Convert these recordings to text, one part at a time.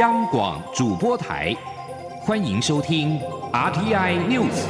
央广主播台，欢迎收听 RTI News。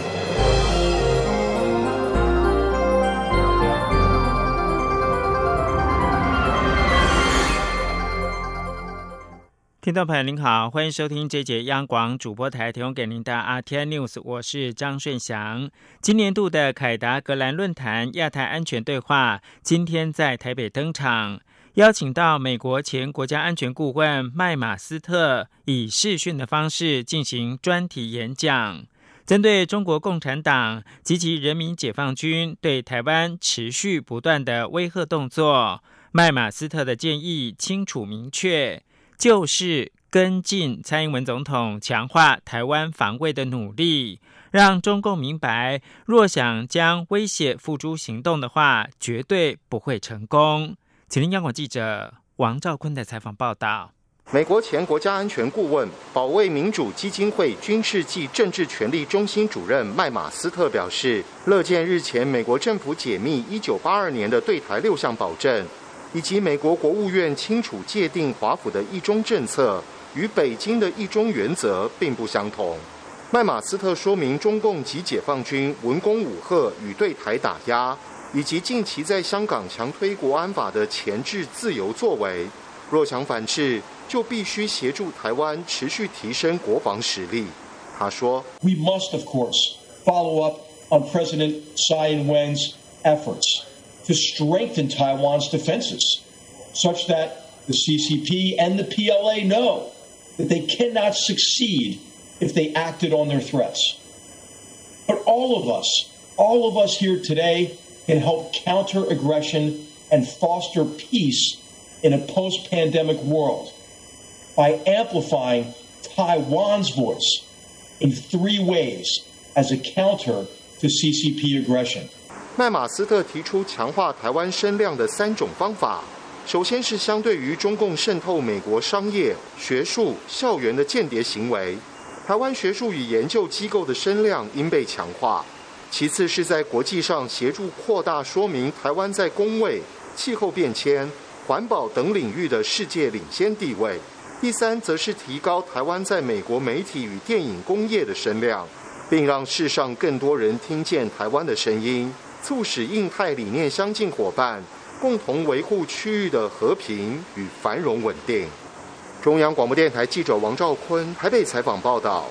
听众朋友您好，欢迎收听这节央广主播台提供给您的 RTI News，我是张顺祥。今年度的凯达格兰论坛亚太安全对话今天在台北登场，邀请到美国前国家安全顾问麦马斯特以视讯的方式进行专题演讲，针对中国共产党及其人民解放军对台湾持续不断的威吓动作，麦马斯特的建议清楚明确。就是跟进蔡英文总统强化台湾防卫的努力，让中共明白，若想将威胁付诸行动的话，绝对不会成功。请听央广记者王兆坤的采访报道。美国前国家安全顾问、保卫民主基金会军事暨政治权力中心主任麦马斯特表示，乐见日前美国政府解密一九八二年的对台六项保证。以及美国国务院清楚界定华府的一中政策与北京的一中原则并不相同。麦马斯特说明，中共及解放军文攻武赫与对台打压，以及近期在香港强推国安法的前置自由作为，若想反制，就必须协助台湾持续提升国防实力。他说：“We must, of course, follow up on President Tsai Ing-wen's efforts.” to strengthen Taiwan's defenses, such that the CCP and the PLA know that they cannot succeed if they acted on their threats. But all of us, all of us here today, can help counter aggression and foster peace in a post pandemic world by amplifying Taiwan's voice in three ways as a counter to CCP aggression. 麦马斯特提出强化台湾声量的三种方法，首先是相对于中共渗透美国商业、学术、校园的间谍行为，台湾学术与研究机构的声量应被强化； 其次是在国际上协助扩大说明台湾在工位、气候变迁、环保等领域的世界领先地位；第三则是提高台湾在美国媒体与电影工业的声量，并让世上更多人听见台湾的声音。促使印太理念相近伙伴共同维护区域的和平与繁荣稳定。中央广播电台记者王兆坤台北采访报道。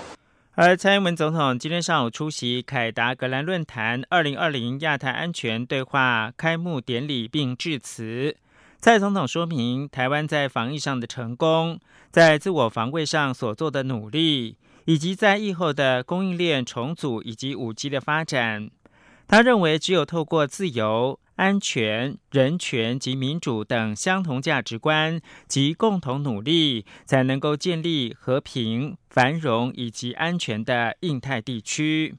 而蔡英文总统今天上午出席凯达格兰论坛二零二零亚太安全对话开幕典礼并致辞。蔡总统说明台湾在防疫上的成功，在自我防卫上所做的努力，以及在疫后的供应链重组以及五 G 的发展。他认为，只有透过自由、安全、人权及民主等相同价值观及共同努力，才能够建立和平、繁荣以及安全的印太地区。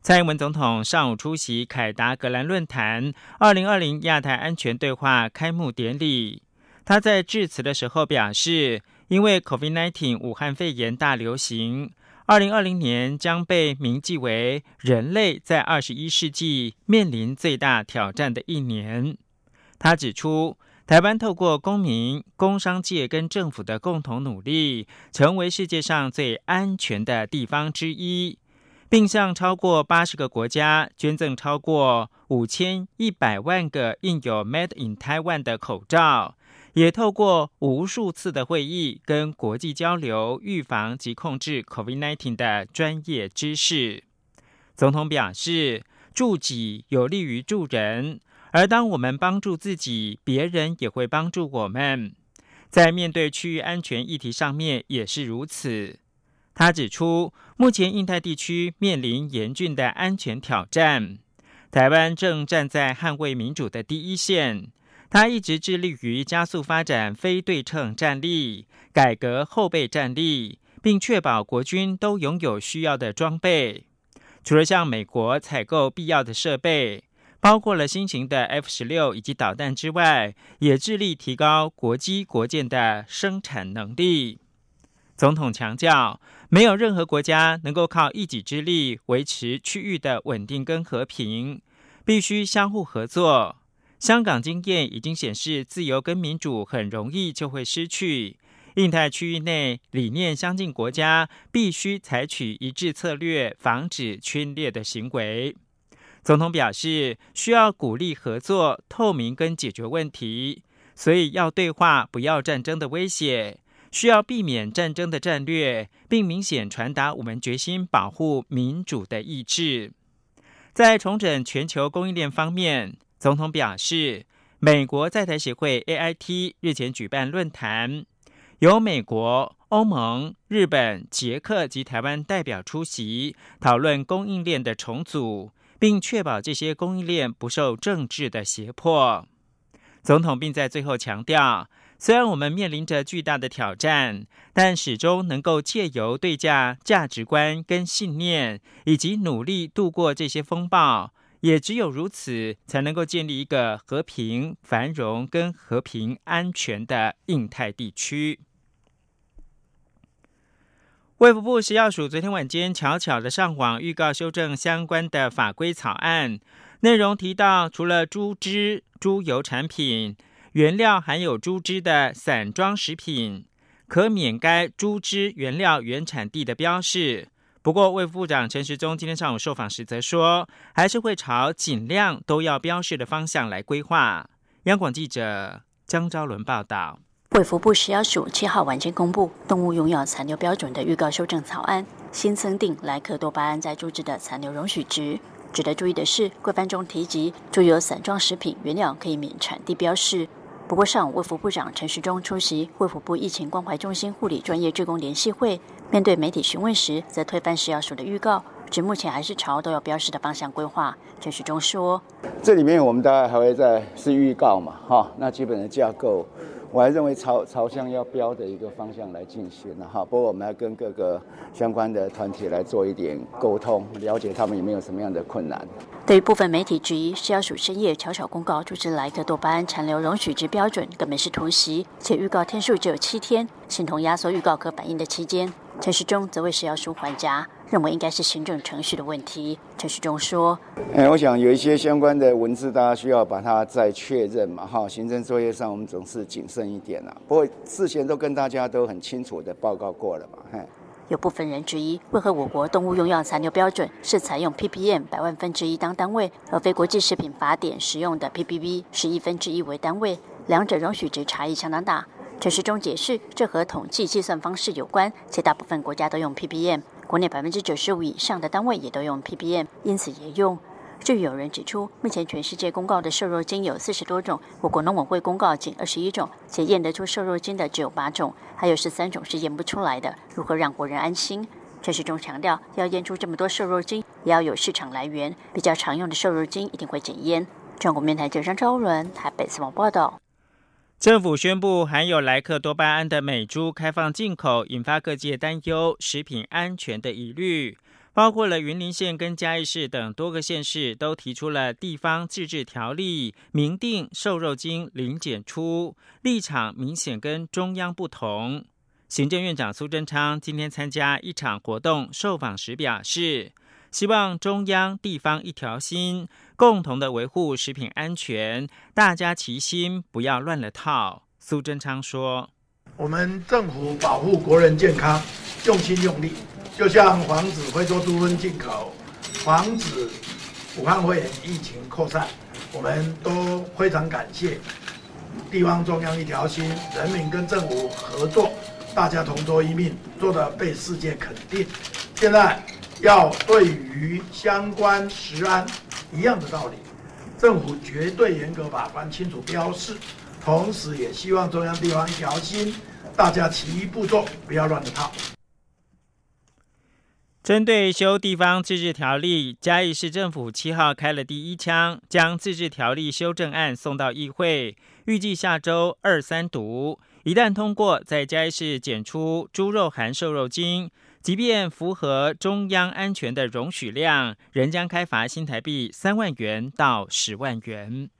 蔡英文总统上午出席凯达格兰论坛二零二零亚太安全对话开幕典礼。他在致辞的时候表示，因为 COVID-19 武汉肺炎大流行。二零二零年将被铭记为人类在二十一世纪面临最大挑战的一年。他指出，台湾透过公民、工商界跟政府的共同努力，成为世界上最安全的地方之一，并向超过八十个国家捐赠超过五千一百万个印有 “Made in Taiwan” 的口罩。也透过无数次的会议跟国际交流，预防及控制 COVID-19 的专业知识。总统表示，助己有利于助人，而当我们帮助自己，别人也会帮助我们。在面对区域安全议题上面也是如此。他指出，目前印太地区面临严峻的安全挑战，台湾正站在捍卫民主的第一线。他一直致力于加速发展非对称战力，改革后备战力，并确保国军都拥有需要的装备。除了向美国采购必要的设备，包括了新型的 F 十六以及导弹之外，也致力提高国机国建的生产能力。总统强调，没有任何国家能够靠一己之力维持区域的稳定跟和平，必须相互合作。香港经验已经显示，自由跟民主很容易就会失去，印太区域内理念相近国家必须采取一致策略，防止区裂的行为。总统表示，需要鼓励合作、透明跟解决问题，所以要对话，不要战争的威胁。需要避免战争的战略，并明显传达我们决心保护民主的意志。在重整全球供应链方面，总统表示，美国在台协会 AIT 日前举办论坛，由美国、欧盟、日本、捷克及台湾代表出席，讨论供应链的重组，并确保这些供应链不受政治的胁迫。总统并在最后强调。虽然我们面临着巨大的挑战，但始终能够借由对价价值观跟信念，以及努力度过这些风暴。也只有如此，才能够建立一个和平、繁荣跟和平安全的印太地区。卫福部食药署昨天晚间巧巧的上网预告修正相关的法规草案，内容提到，除了猪脂、猪油产品。原料含有猪脂的散装食品，可免该猪脂原料原产地的标示。不过，卫部长陈时中今天上午受访时则说，还是会朝尽量都要标示的方向来规划。央广记者江昭伦报道。卫福部食药署七号晚间公布动物用药残留标准的预告修正草案，新增定莱克多巴胺在猪脂的残留容许值。值得注意的是，规范中提及猪油散装食品原料可以免产地标示。不过，上午卫福部长陈时中出席卫福部疫情关怀中心护理专业职工联系会，面对媒体询问时，则推翻食药署的预告，指目前还是朝都有标示的方向规划。陈时中说：“这里面我们大概还会再是预告嘛，哈，那基本的架构。”我还认为朝朝向要标的一个方向来进行了哈，不过我们要跟各个相关的团体来做一点沟通，了解他们有没有什么样的困难。对于部分媒体质疑，食药署深夜悄悄公告注射莱克多巴胺残留容许值标准，根本是突袭，且预告天数只有七天，形同压缩预告可反映的期间。陈世忠则为食药署还家。认为应该是行政程序的问题。陈世忠说：“哎，我想有一些相关的文字，大家需要把它再确认嘛。哈，行政作业上我们总是谨慎一点啦。不过事先都跟大家都很清楚的报告过了嘛。嘿，有部分人质疑，为何我国动物用药残留标准是采用 ppm 百万分之一当单位，而非国际食品法典使用的 ppb 十亿分之一为单位？两者容许值差异相当大。陈时中解释，这和统计计算方式有关，且大部分国家都用 ppm。国内百分之九十五以上的单位也都用 ppm，因此也用。至于有人指出，目前全世界公告的瘦肉精有四十多种，我国农委会公告仅二十一种，且验得出瘦肉精的只有八种，还有十三种是验不出来的。如何让国人安心？陈时中强调，要验出这么多瘦肉精，也要有市场来源，比较常用的瘦肉精一定会检验。中国面台记者张伦台北新闻报道。政府宣布含有莱克多巴胺的美猪开放进口，引发各界担忧食品安全的疑虑。包括了云林县跟嘉义市等多个县市都提出了地方自治条例，明定瘦肉精零检出，立场明显跟中央不同。行政院长苏贞昌今天参加一场活动受访时表示。希望中央地方一条心，共同的维护食品安全，大家齐心，不要乱了套。苏贞昌说：“我们政府保护国人健康，用心用力，就像防止非洲猪瘟进口，防止武汉肺炎疫情扩散，我们都非常感谢地方中央一条心，人民跟政府合作，大家同舟一命，做的被世界肯定。现在。”要对于相关食安一样的道理，政府绝对严格把关、清楚标示，同时也希望中央地方一条心，大家齐步做，不要乱了套。针对修地方自治条例，嘉义市政府七号开了第一枪，将自治条例修正案送到议会，预计下周二三读，一旦通过，在嘉义市检出猪肉含瘦肉精。即便符合中央安全的容许量，仍将开罚新台币三万元到十万元。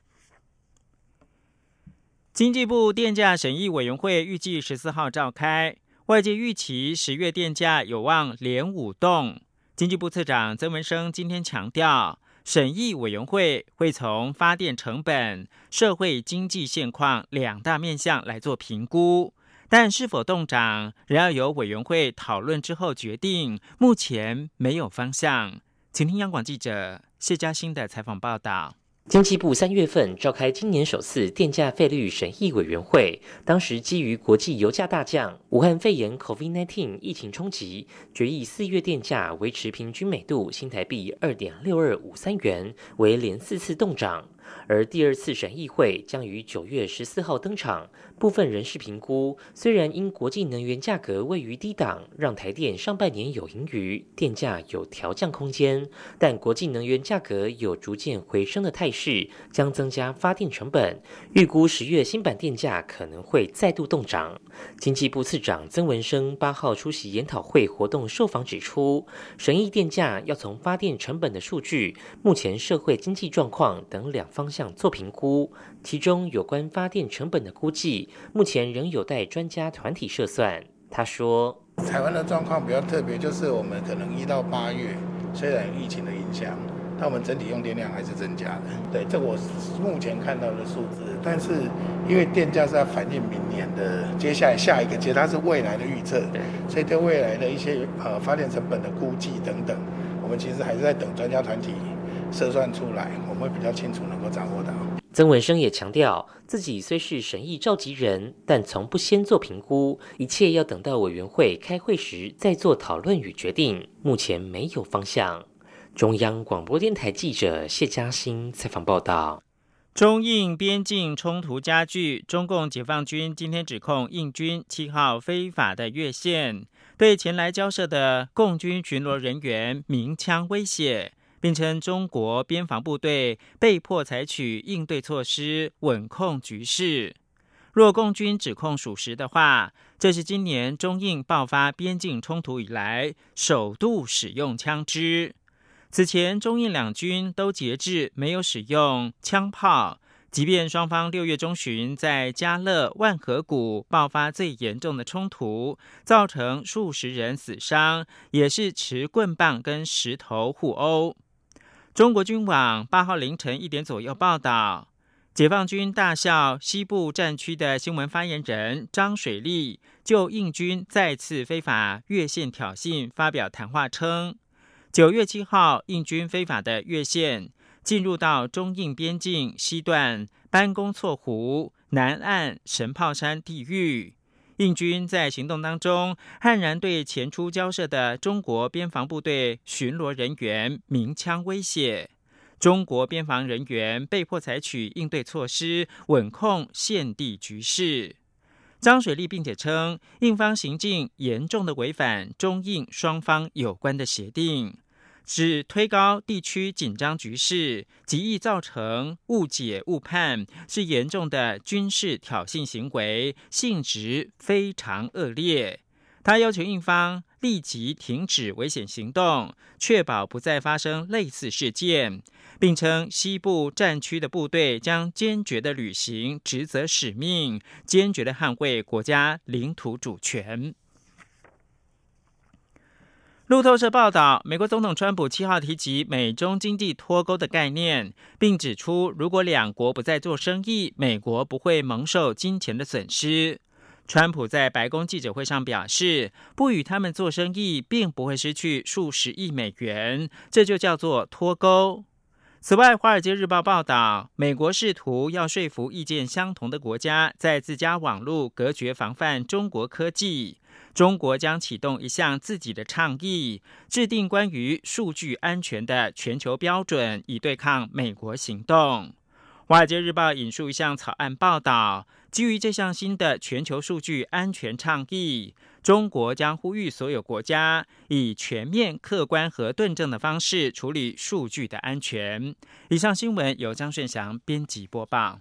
经济部电价审议委员会预计十四号召开，外界预期十月电价有望连五动。经济部次长曾文生今天强调，审议委员会会从发电成本、社会经济现况两大面向来做评估。但是否动涨，仍要由委员会讨论之后决定，目前没有方向。请听央广记者谢嘉欣的采访报道。经济部三月份召开今年首次电价费率审议委员会，当时基于国际油价大降、武汉肺炎 （COVID-19） 疫情冲击，决议四月电价维持平均每度新台币二点六二五三元，为连四次动涨。而第二次审议会将于九月十四号登场。部分人士评估，虽然因国际能源价格位于低档，让台电上半年有盈余，电价有调降空间，但国际能源价格有逐渐回升的态势，将增加发电成本。预估十月新版电价可能会再度动涨。经济部次长曾文生八号出席研讨会活动受访指出，审议电价要从发电成本的数据、目前社会经济状况等两方向做评估，其中有关发电成本的估计。目前仍有待专家团体测算。他说：“台湾的状况比较特别，就是我们可能一到八月，虽然有疫情的影响，但我们整体用电量还是增加的。对，这我目前看到的数字。但是因为电价是要反映明年的接下来下一个阶，它是未来的预测，所以对未来的一些呃发电成本的估计等等，我们其实还是在等专家团体测算出来，我们会比较清楚能够掌握到。”曾文生也强调，自己虽是审议召集人，但从不先做评估，一切要等到委员会开会时再做讨论与决定。目前没有方向。中央广播电台记者谢嘉欣采访报道：中印边境冲突加剧，中共解放军今天指控印军七号非法的越线，对前来交涉的共军巡逻人员鸣枪威胁。并称中国边防部队被迫采取应对措施稳控局势。若共军指控属实的话，这是今年中印爆发边境冲突以来首度使用枪支。此前中印两军都节制没有使用枪炮，即便双方六月中旬在加勒万河谷爆发最严重的冲突，造成数十人死伤，也是持棍棒跟石头互殴。中国军网八号凌晨一点左右报道，解放军大校西部战区的新闻发言人张水利就印军再次非法越线挑衅发表谈话称，九月七号印军非法的越线进入到中印边境西段班公错湖南岸神炮山地域。印军在行动当中，悍然对前出交涉的中国边防部队巡逻人员鸣枪威胁，中国边防人员被迫采取应对措施，稳控现地局势。张水利并且称，印方行径严重的违反中印双方有关的协定。指推高地区紧张局势，极易造成误解误判，是严重的军事挑衅行为，性质非常恶劣。他要求印方立即停止危险行动，确保不再发生类似事件，并称西部战区的部队将坚决的履行职责使命，坚决的捍卫国家领土主权。路透社报道，美国总统川普七号提及美中经济脱钩的概念，并指出，如果两国不再做生意，美国不会蒙受金钱的损失。川普在白宫记者会上表示，不与他们做生意，并不会失去数十亿美元，这就叫做脱钩。此外，《华尔街日报》报道，美国试图要说服意见相同的国家，在自家网络隔绝防范中国科技。中国将启动一项自己的倡议，制定关于数据安全的全球标准，以对抗美国行动。《华尔街日报》引述一项草案报道，基于这项新的全球数据安全倡议，中国将呼吁所有国家以全面、客观和论证的方式处理数据的安全。以上新闻由张顺祥编辑播报。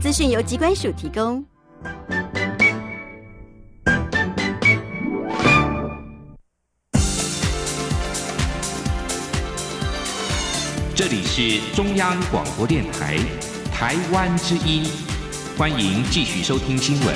资讯由机关署提供。这里是中央广播电台台湾之音，欢迎继续收听新闻。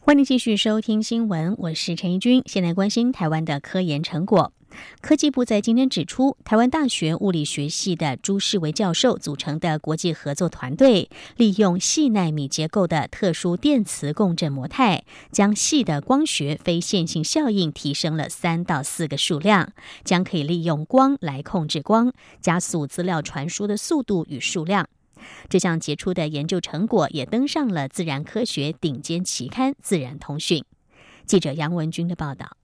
欢迎继续收听新闻，我是陈怡君，现在关心台湾的科研成果。科技部在今天指出，台湾大学物理学系的朱世维教授组成的国际合作团队，利用细纳米结构的特殊电磁共振模态，将细的光学非线性效应提升了三到四个数量，将可以利用光来控制光，加速资料传输的速度与数量。这项杰出的研究成果也登上了自然科学顶尖期刊《自然通讯》。记者杨文军的报道。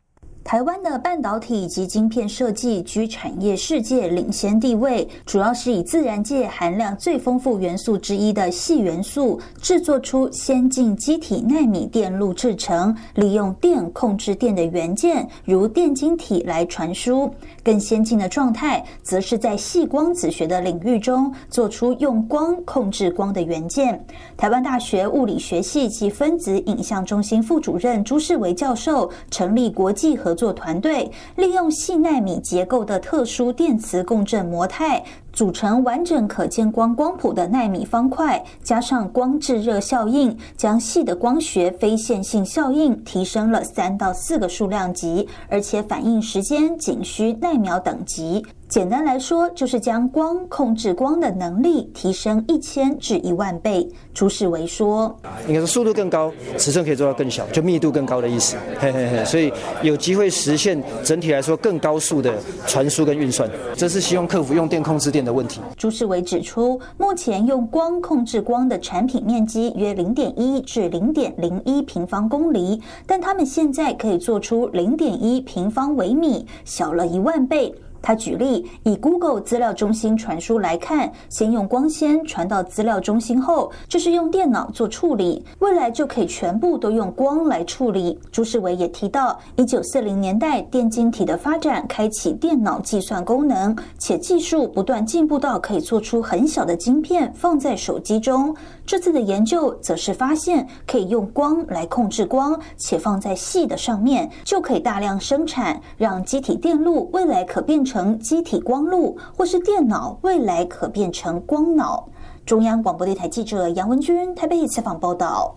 台湾的半导体及晶片设计居产业世界领先地位，主要是以自然界含量最丰富元素之一的细元素制作出先进机体纳米电路制成，利用电控制电的元件，如电晶体来传输。更先进的状态，则是在细光子学的领域中做出用光控制光的元件。台湾大学物理学系及分子影像中心副主任朱世维教授成立国际合做团队，利用细纳米结构的特殊电磁共振模态。组成完整可见光光谱的纳米方块，加上光制热效应，将细的光学非线性效应提升了三到四个数量级，而且反应时间仅需纳秒等级。简单来说，就是将光控制光的能力提升一千至一万倍。朱世维说：“应该是速度更高，尺寸可以做到更小，就密度更高的意思。嘿嘿嘿，所以有机会实现整体来说更高速的传输跟运算。这是希望克服用电控制电的问题。”朱世维指出，目前用光控制光的产品面积约零点一至零点零一平方公里，但他们现在可以做出零点一平方微米，小了一万倍。他举例，以 Google 资料中心传输来看，先用光纤传到资料中心后，就是用电脑做处理，未来就可以全部都用光来处理。朱世伟也提到，一九四零年代电晶体的发展开启电脑计算功能，且技术不断进步到可以做出很小的晶片放在手机中。这次的研究则是发现，可以用光来控制光，且放在细的上面，就可以大量生产，让机体电路未来可变成机体光路，或是电脑未来可变成光脑。中央广播电台记者杨文君台北采访报道。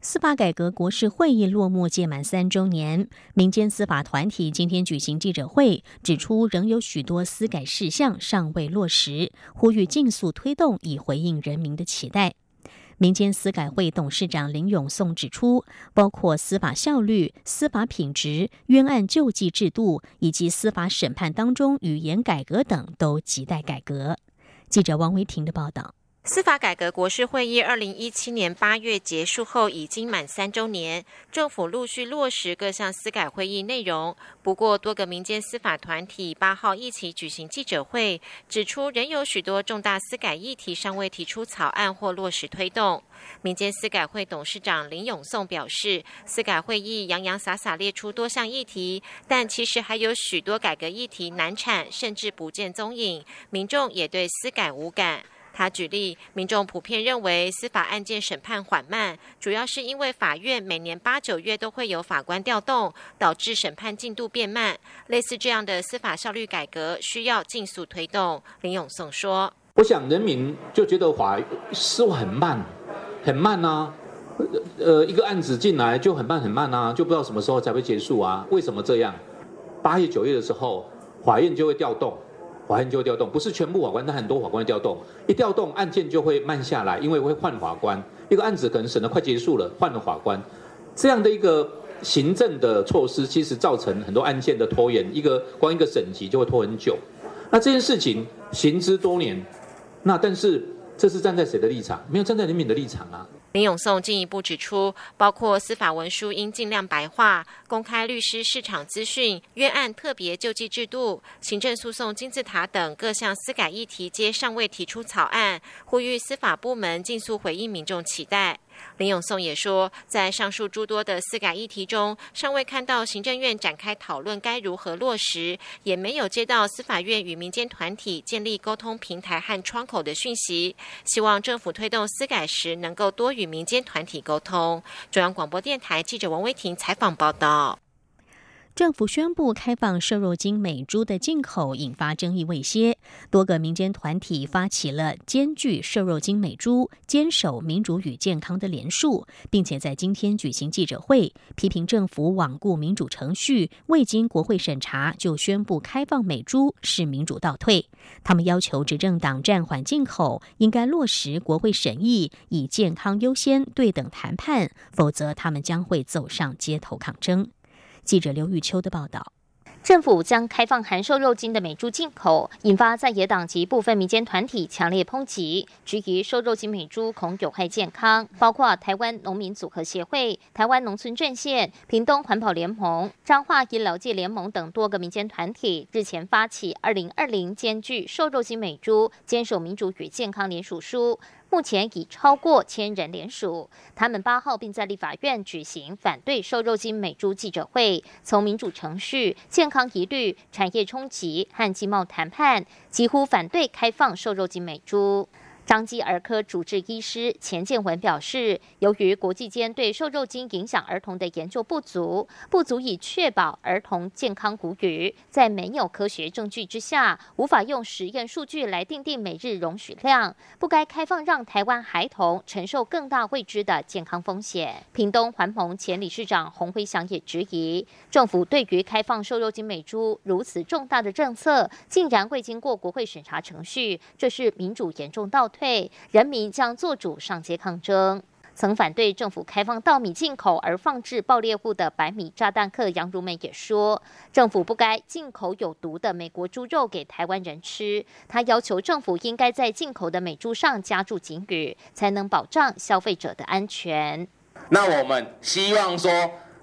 司法改革国事会议落幕届满三周年，民间司法团体今天举行记者会，指出仍有许多司改事项尚未落实，呼吁尽速推动，以回应人民的期待。民间司改会董事长林永颂指出，包括司法效率、司法品质、冤案救济制度以及司法审判当中语言改革等，都亟待改革。记者王维婷的报道。司法改革国事会议二零一七年八月结束后，已经满三周年，政府陆续落实各项司改会议内容。不过，多个民间司法团体八号一起举行记者会，指出仍有许多重大司改议题尚未提出草案或落实推动。民间司改会董事长林永颂表示，司改会议洋洋洒洒列出多项议题，但其实还有许多改革议题难产，甚至不见踪影，民众也对司改无感。他举例，民众普遍认为司法案件审判缓慢，主要是因为法院每年八九月都会有法官调动，导致审判进度变慢。类似这样的司法效率改革，需要尽速推动。林永颂说：“我想人民就觉得法司法很慢，很慢呐。呃，一个案子进来就很慢很慢呐，就不知道什么时候才会结束啊？为什么这样？八月九月的时候，法院就会调动。”法官就会调动，不是全部法官，但很多法官调动。一调动，案件就会慢下来，因为会换法官。一个案子可能审的快结束了，换了法官，这样的一个行政的措施，其实造成很多案件的拖延。一个光一个审级就会拖很久。那这件事情行之多年，那但是这是站在谁的立场？没有站在人民的立场啊。林永颂进一步指出，包括司法文书应尽量白话、公开律师市场资讯、冤案特别救济制度、行政诉讼金字塔等各项司改议题，皆尚未提出草案，呼吁司法部门尽速回应民众期待。林永颂也说，在上述诸多的司改议题中，尚未看到行政院展开讨论该如何落实，也没有接到司法院与民间团体建立沟通平台和窗口的讯息。希望政府推动司改时，能够多与民间团体沟通。中央广播电台记者王威婷采访报道。政府宣布开放瘦肉精美猪的进口，引发争议未歇。多个民间团体发起了兼具瘦肉精美猪、坚守民主与健康的联署，并且在今天举行记者会，批评政府罔顾民主程序，未经国会审查就宣布开放美猪是民主倒退。他们要求执政党暂缓进口，应该落实国会审议，以健康优先、对等谈判，否则他们将会走上街头抗争。记者刘玉秋的报道。政府将开放含瘦肉精的美猪进口，引发在野党及部分民间团体强烈抨击，质疑瘦肉精美猪恐有害健康。包括台湾农民组合协会、台湾农村阵线、屏东环保联盟、彰化医疗界联盟等多个民间团体日前发起“二零二零兼具瘦肉精美猪，坚守民主与健康”联署书。目前已超过千人联署，他们八号并在立法院举行反对瘦肉精美猪记者会，从民主程序、健康疑虑、产业冲击和经贸谈判，几乎反对开放瘦肉精美猪。张基儿科主治医师钱建文表示，由于国际间对瘦肉精影响儿童的研究不足，不足以确保儿童健康谷雨，在没有科学证据之下，无法用实验数据来定定每日容许量，不该开放让台湾孩童承受更大未知的健康风险。屏东环盟前理事长洪辉祥也质疑，政府对于开放瘦肉精美猪如此重大的政策，竟然未经过国会审查程序，这是民主严重倒。退，人民将做主上街抗争。曾反对政府开放稻米进口而放置爆裂物的白米炸弹客杨如美也说，政府不该进口有毒的美国猪肉给台湾人吃。他要求政府应该在进口的美猪上加注警语，才能保障消费者的安全。那我们希望说。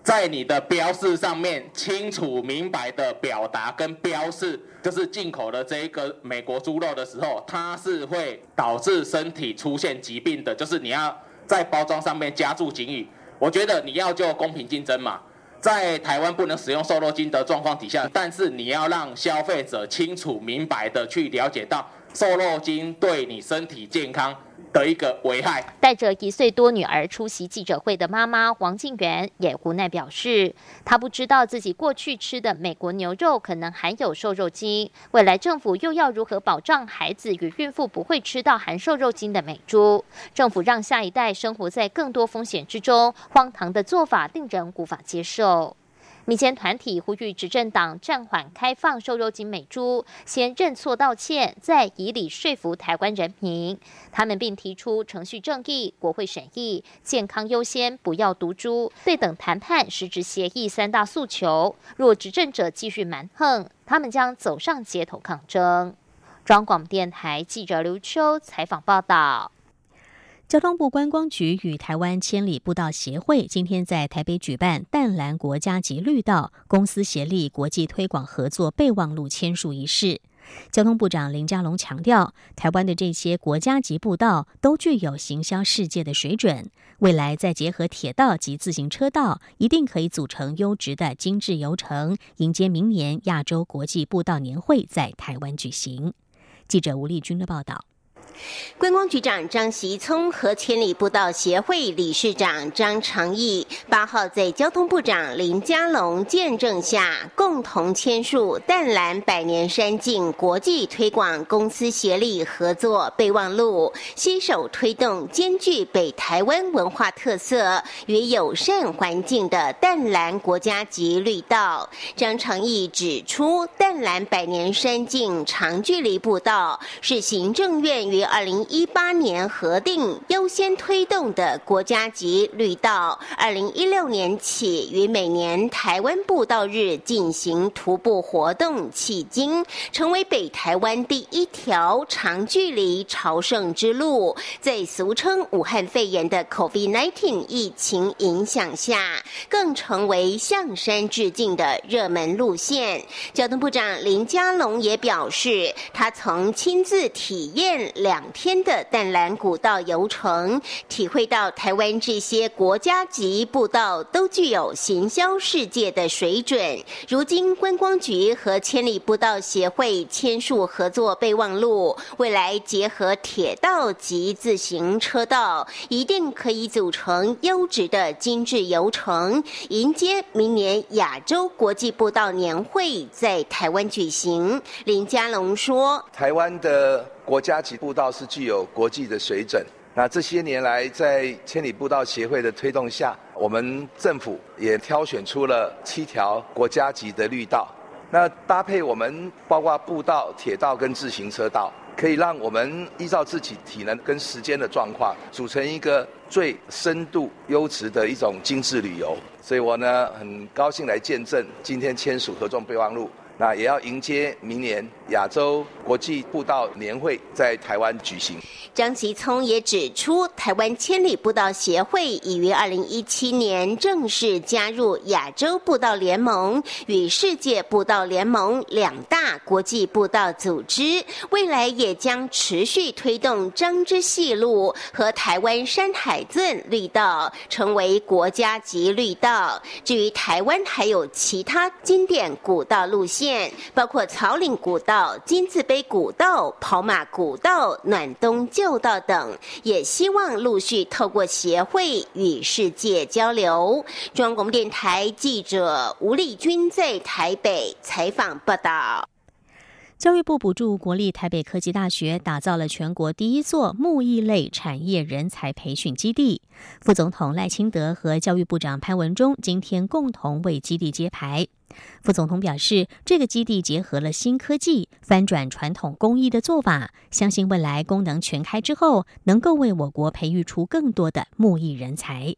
在你的标示上面清楚明白的表达跟标示，就是进口的这一个美国猪肉的时候，它是会导致身体出现疾病的，就是你要在包装上面加注警语。我觉得你要就公平竞争嘛，在台湾不能使用瘦肉精的状况底下，但是你要让消费者清楚明白的去了解到瘦肉精对你身体健康。的一个危害。带着一岁多女儿出席记者会的妈妈王静媛也无奈表示，她不知道自己过去吃的美国牛肉可能含有瘦肉精，未来政府又要如何保障孩子与孕妇不会吃到含瘦肉精的美猪？政府让下一代生活在更多风险之中，荒唐的做法令人无法接受。民间团体呼吁执政党暂缓开放瘦肉精美猪，先认错道歉，再以理说服台湾人民。他们并提出程序正义、国会审议、健康优先、不要毒猪、对等谈判、实质协议三大诉求。若执政者继续蛮横，他们将走上街头抗争。中广电台记者刘秋采访报道。交通部观光局与台湾千里步道协会今天在台北举办淡蓝国家级绿道公司协力国际推广合作备忘录签署仪式。交通部长林佳龙强调，台湾的这些国家级步道都具有行销世界的水准，未来再结合铁道及自行车道，一定可以组成优质的精致游程，迎接明年亚洲国际步道年会在台湾举行。记者吴丽君的报道。观光局长张习聪和千里步道协会理事长张长义八号在交通部长林佳龙见证下，共同签署淡蓝百年山径国际推广公司协力合作备忘录，携手推动兼具北台湾文化特色与友善环境的淡蓝国家级绿道。张长义指出，淡蓝百年山径长距离步道是行政院于二零一八年核定优先推动的国家级绿道，二零一六年起于每年台湾步道日进行徒步活动，迄今成为北台湾第一条长距离朝圣之路。在俗称武汉肺炎的 COVID-19 疫情影响下，更成为向山致敬的热门路线。交通部长林佳龙也表示，他曾亲自体验。两天的淡蓝古道游程，体会到台湾这些国家级步道都具有行销世界的水准。如今观光局和千里步道协会签署合作备忘录，未来结合铁道及自行车道，一定可以组成优质的精致游程，迎接明年亚洲国际步道年会在台湾举行。林佳龙说：“台湾的国家级步道是具有国际的水准。那这些年来，在千里步道协会的推动下，我们政府也挑选出了七条国家级的绿道。那搭配我们包括步道、铁道跟自行车道，可以让我们依照自己体能跟时间的状况，组成一个最深度、优质的一种精致旅游。所以我呢，很高兴来见证今天签署合作备忘录。”那也要迎接明年亚洲国际步道年会在台湾举行。张其聪也指出，台湾千里步道协会已于二零一七年正式加入亚洲步道联盟与世界步道联盟两大国际步道组织，未来也将持续推动张之细路和台湾山海圳绿道成为国家级绿道。至于台湾还有其他经典古道路线。包括草岭古道、金字碑古道、跑马古道、暖冬旧道等，也希望陆续透过协会与世界交流。中央广播电台记者吴丽君在台北采访报道。教育部补助国立台北科技大学，打造了全国第一座木艺类产业人才培训基地。副总统赖清德和教育部长潘文忠今天共同为基地揭牌。副总统表示，这个基地结合了新科技，翻转传统工艺的做法，相信未来功能全开之后，能够为我国培育出更多的木艺人才。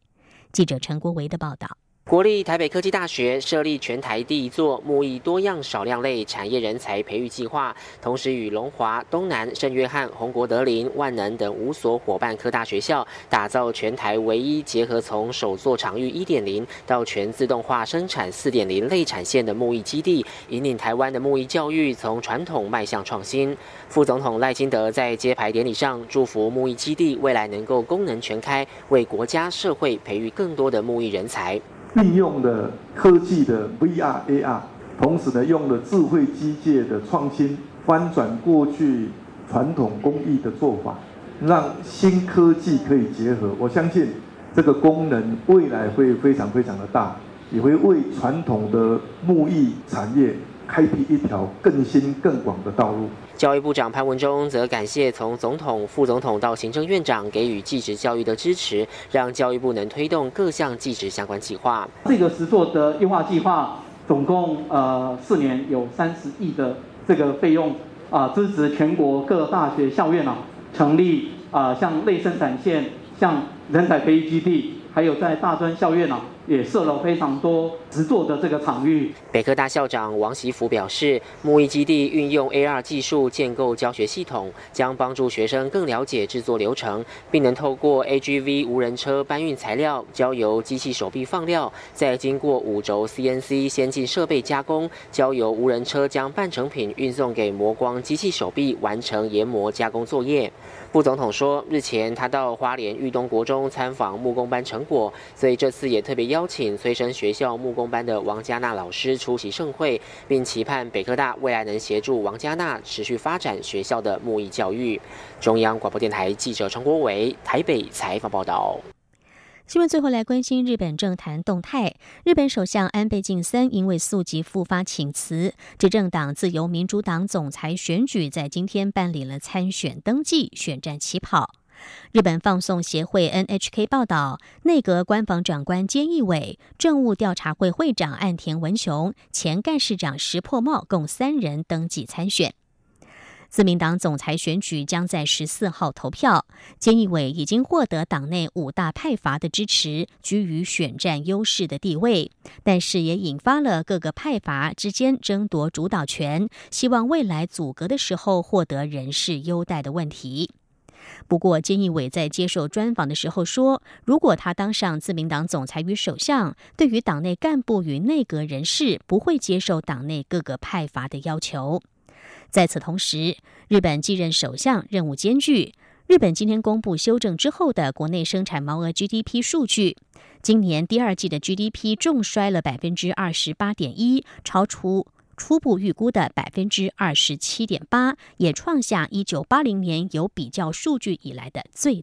记者陈国维的报道。国立台北科技大学设立全台第一座木艺多样少量类产业人才培育计划，同时与龙华、东南、圣约翰、洪国德林、万能等五所伙伴科大学校，打造全台唯一结合从首座场域一点零到全自动化生产四点零类产线的木艺基地，引领台湾的木艺教育从传统迈向创新。副总统赖清德在揭牌典礼上祝福木艺基地未来能够功能全开，为国家社会培育更多的木艺人才。利用了科技的 VR、AR，同时呢，用了智慧机械的创新，翻转过去传统工艺的做法，让新科技可以结合。我相信这个功能未来会非常非常的大，也会为传统的木艺产业开辟一条更新更广的道路。教育部长潘文忠则感谢从总统、副总统到行政院长给予技职教育的支持，让教育部能推动各项技职相关计划。这个实作的优化计划，总共呃四年有三十亿的这个费用啊，支持全国各大学校院啊成立啊像类生产线、像人才培育基地，还有在大专校院啊。也设了非常多实作的这个场域。北科大校长王习福表示，木艺基地运用 AR 技术建构教学系统，将帮助学生更了解制作流程，并能透过 AGV 无人车搬运材料，交由机器手臂放料，再经过五轴 CNC 先进设备加工，交由无人车将半成品运送给磨光机器手臂，完成研磨加工作业。副总统说，日前他到花莲玉东国中参访木工班成果，所以这次也特别邀请催生学校木工班的王佳娜老师出席盛会，并期盼北科大未来能协助王佳娜持续发展学校的木艺教育。中央广播电台记者陈国伟台北采访报道。新闻最后来关心日本政坛动态。日本首相安倍晋三因为溯及复发请辞，执政党自由民主党总裁选举在今天办理了参选登记，选战起跑。日本放送协会 NHK 报道，内阁官房长官菅义伟、政务调查会会长岸田文雄、前干事长石破茂共三人登记参选。自民党总裁选举将在十四号投票，菅义伟已经获得党内五大派阀的支持，居于选战优势的地位，但是也引发了各个派阀之间争夺主导权，希望未来组阁的时候获得人事优待的问题。不过，菅义伟在接受专访的时候说，如果他当上自民党总裁与首相，对于党内干部与内阁人士，不会接受党内各个派阀的要求。在此同时，日本继任首相任务艰巨。日本今天公布修正之后的国内生产毛额 GDP 数据，今年第二季的 GDP 重衰了百分之二十八点一，超出初步预估的百分之二十七点八，也创下一九八零年有比较数据以来的最大。